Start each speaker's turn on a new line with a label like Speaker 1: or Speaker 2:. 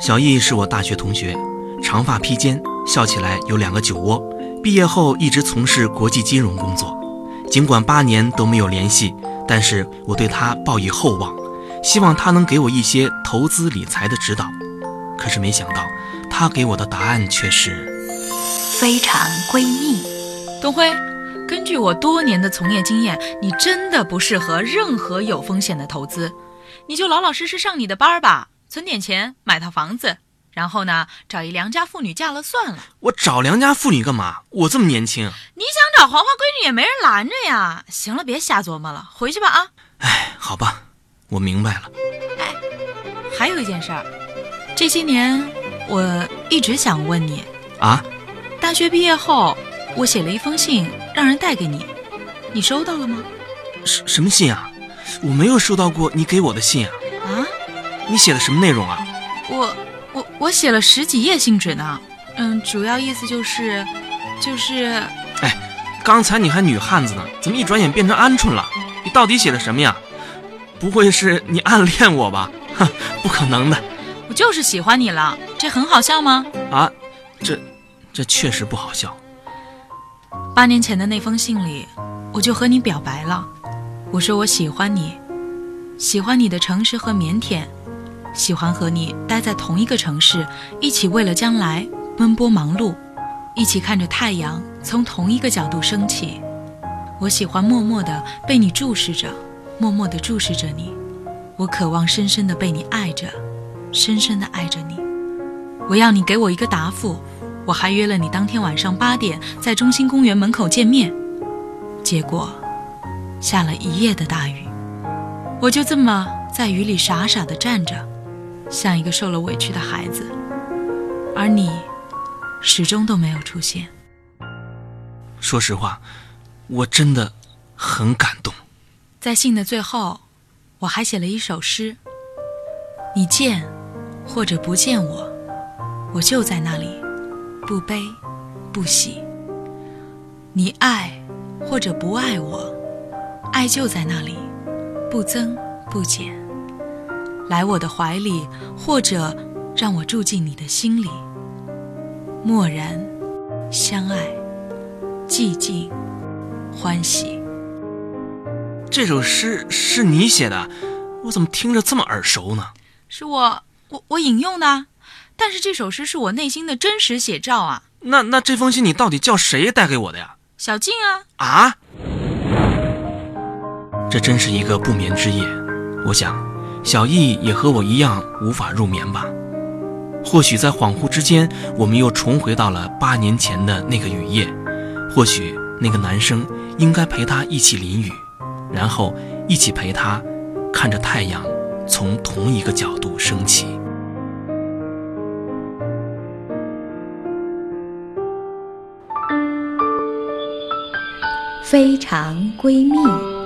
Speaker 1: 小易是我大学同学，长发披肩，笑起来有两个酒窝。毕业后一直从事国际金融工作，尽管八年都没有联系，但是我对他抱以厚望，希望他能给我一些投资理财的指导。可是没想到，他给我的答案却是
Speaker 2: 非常闺蜜。
Speaker 3: 东辉，根据我多年的从业经验，你真的不适合任何有风险的投资，你就老老实实上你的班儿吧。存点钱买套房子，然后呢，找一良家妇女嫁了算了。
Speaker 1: 我找良家妇女干嘛？我这么年轻，
Speaker 3: 你想找黄花闺女也没人拦着呀。行了，别瞎琢磨了，回去吧啊。
Speaker 1: 哎，好吧，我明白了。
Speaker 3: 哎，还有一件事儿，这些年我一直想问你
Speaker 1: 啊。
Speaker 3: 大学毕业后，我写了一封信，让人带给你，你收到了吗？
Speaker 1: 什什么信啊？我没有收到过你给我的信啊。你写的什么内容啊？
Speaker 3: 我我我写了十几页信纸呢。嗯，主要意思就是，就是，
Speaker 1: 哎，刚才你还女汉子呢，怎么一转眼变成鹌鹑了？你到底写的什么呀？不会是你暗恋我吧？哼，不可能的。
Speaker 3: 我就是喜欢你了，这很好笑吗？
Speaker 1: 啊，这这确实不好笑。
Speaker 3: 八年前的那封信里，我就和你表白了，我说我喜欢你，喜欢你的诚实和腼腆。喜欢和你待在同一个城市，一起为了将来奔波忙碌，一起看着太阳从同一个角度升起。我喜欢默默的被你注视着，默默的注视着你。我渴望深深的被你爱着，深深的爱着你。我要你给我一个答复。我还约了你当天晚上八点在中心公园门口见面。结果，下了一夜的大雨，我就这么在雨里傻傻的站着。像一个受了委屈的孩子，而你始终都没有出现。
Speaker 1: 说实话，我真的很感动。
Speaker 3: 在信的最后，我还写了一首诗：你见或者不见我，我就在那里，不悲不喜；你爱或者不爱我，爱就在那里，不增不减。来我的怀里，或者让我住进你的心里。默然，相爱，寂静，欢喜。
Speaker 1: 这首诗是你写的，我怎么听着这么耳熟呢？
Speaker 3: 是我，我我引用的，但是这首诗是我内心的真实写照啊。
Speaker 1: 那那这封信你到底叫谁带给我的呀？
Speaker 3: 小静啊。
Speaker 1: 啊？这真是一个不眠之夜，我想。小易也和我一样无法入眠吧？或许在恍惚之间，我们又重回到了八年前的那个雨夜。或许那个男生应该陪她一起淋雨，然后一起陪她看着太阳从同一个角度升起。
Speaker 2: 非常闺蜜。